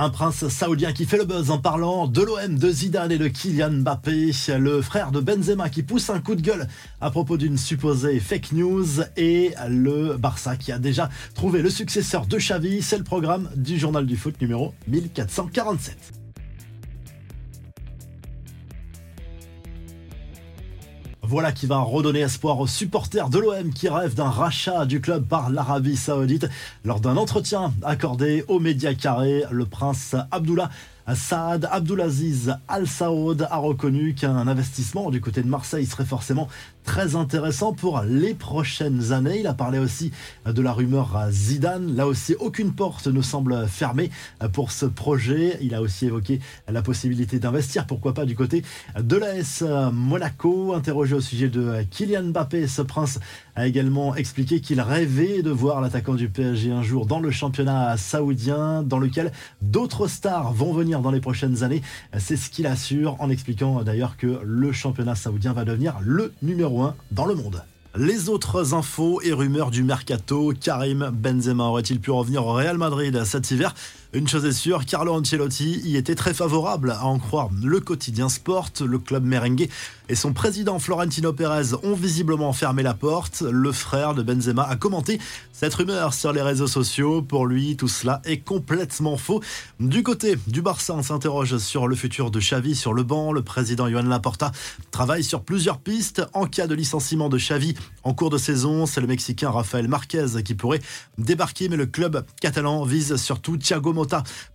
Un prince saoudien qui fait le buzz en parlant de l'OM, de Zidane et de Kylian Mbappé, le frère de Benzema qui pousse un coup de gueule à propos d'une supposée fake news et le Barça qui a déjà trouvé le successeur de Xavi. C'est le programme du journal du foot numéro 1447. Voilà qui va redonner espoir aux supporters de l'OM qui rêvent d'un rachat du club par l'Arabie Saoudite. Lors d'un entretien accordé aux médias carrés, le prince Abdullah Saad Abdulaziz Al Saoud a reconnu qu'un investissement du côté de Marseille serait forcément très intéressant pour les prochaines années. Il a parlé aussi de la rumeur Zidane. Là aussi, aucune porte ne semble fermée pour ce projet. Il a aussi évoqué la possibilité d'investir, pourquoi pas du côté de l'AS Monaco. Interrogé au sujet de Kylian Mbappé, ce prince a également expliqué qu'il rêvait de voir l'attaquant du PSG un jour dans le championnat saoudien, dans lequel d'autres stars vont venir dans les prochaines années. C'est ce qu'il assure en expliquant d'ailleurs que le championnat saoudien va devenir le numéro 1 dans le monde. Les autres infos et rumeurs du mercato, Karim Benzema aurait-il pu revenir au Real Madrid cet hiver? Une chose est sûre, Carlo Ancelotti y était très favorable à en croire le quotidien sport. Le club merengue et son président Florentino Pérez ont visiblement fermé la porte. Le frère de Benzema a commenté cette rumeur sur les réseaux sociaux. Pour lui, tout cela est complètement faux. Du côté du Barça, on s'interroge sur le futur de Xavi sur le banc. Le président Joan Laporta travaille sur plusieurs pistes. En cas de licenciement de Xavi en cours de saison, c'est le Mexicain Rafael Marquez qui pourrait débarquer, mais le club catalan vise surtout Thiago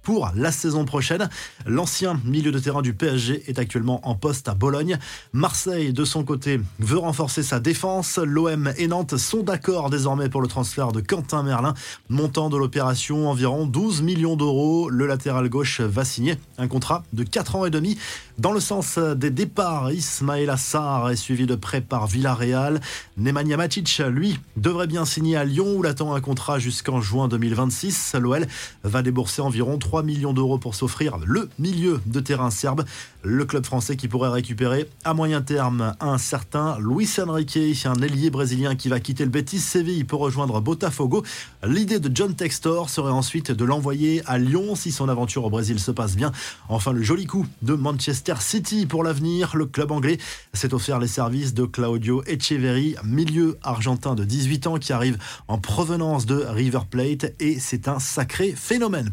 pour la saison prochaine. L'ancien milieu de terrain du PSG est actuellement en poste à Bologne. Marseille, de son côté, veut renforcer sa défense. L'OM et Nantes sont d'accord désormais pour le transfert de Quentin Merlin. Montant de l'opération environ 12 millions d'euros. Le latéral gauche va signer un contrat de 4 ans et demi. Dans le sens des départs, Ismaël Assar est suivi de près par Villarreal. Nemanja Matic, lui, devrait bien signer à Lyon où l'attend un contrat jusqu'en juin 2026. L'OL va débourser c'est environ 3 millions d'euros pour s'offrir le milieu de terrain serbe. Le club français qui pourrait récupérer à moyen terme un certain Luis Enrique, un ailier brésilien qui va quitter le Betis Séville pour rejoindre Botafogo. L'idée de John Textor serait ensuite de l'envoyer à Lyon si son aventure au Brésil se passe bien. Enfin, le joli coup de Manchester City pour l'avenir. Le club anglais s'est offert les services de Claudio Echeverri, milieu argentin de 18 ans qui arrive en provenance de River Plate et c'est un sacré phénomène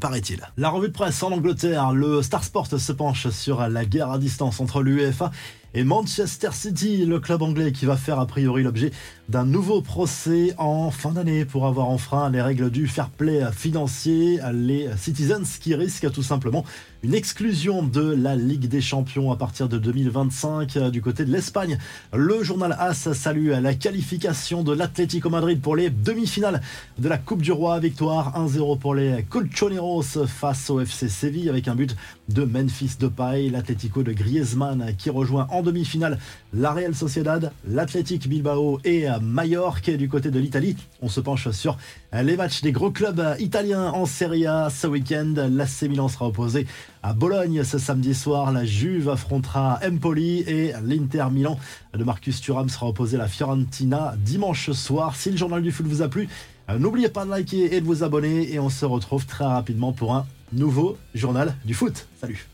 La revue de presse en Angleterre, le Star Sport se penche sur la guerre à distance entre l'UEFA et Manchester City, le club anglais qui va faire a priori l'objet d'un nouveau procès en fin d'année pour avoir enfreint les règles du fair play financier. Les Citizens qui risquent tout simplement une exclusion de la Ligue des Champions à partir de 2025 du côté de l'Espagne. Le journal AS salue la qualification de l'Atlético Madrid pour les demi-finales de la Coupe du Roi. Victoire 1-0 pour les Colchoneros face au FC Séville avec un but de Memphis Depay. L'Atlético de Griezmann qui rejoint en demi-finale la Real Sociedad, l'Athletic Bilbao et Mallorca du côté de l'Italie. On se penche sur les matchs des gros clubs italiens en Serie A ce week-end. L'AC Milan sera opposé à Bologne ce samedi soir. La Juve affrontera Empoli et l'Inter Milan de Marcus Thuram sera opposé à la Fiorentina dimanche soir. Si le journal du foot vous a plu, n'oubliez pas de liker et de vous abonner et on se retrouve très rapidement pour un nouveau journal du foot. Salut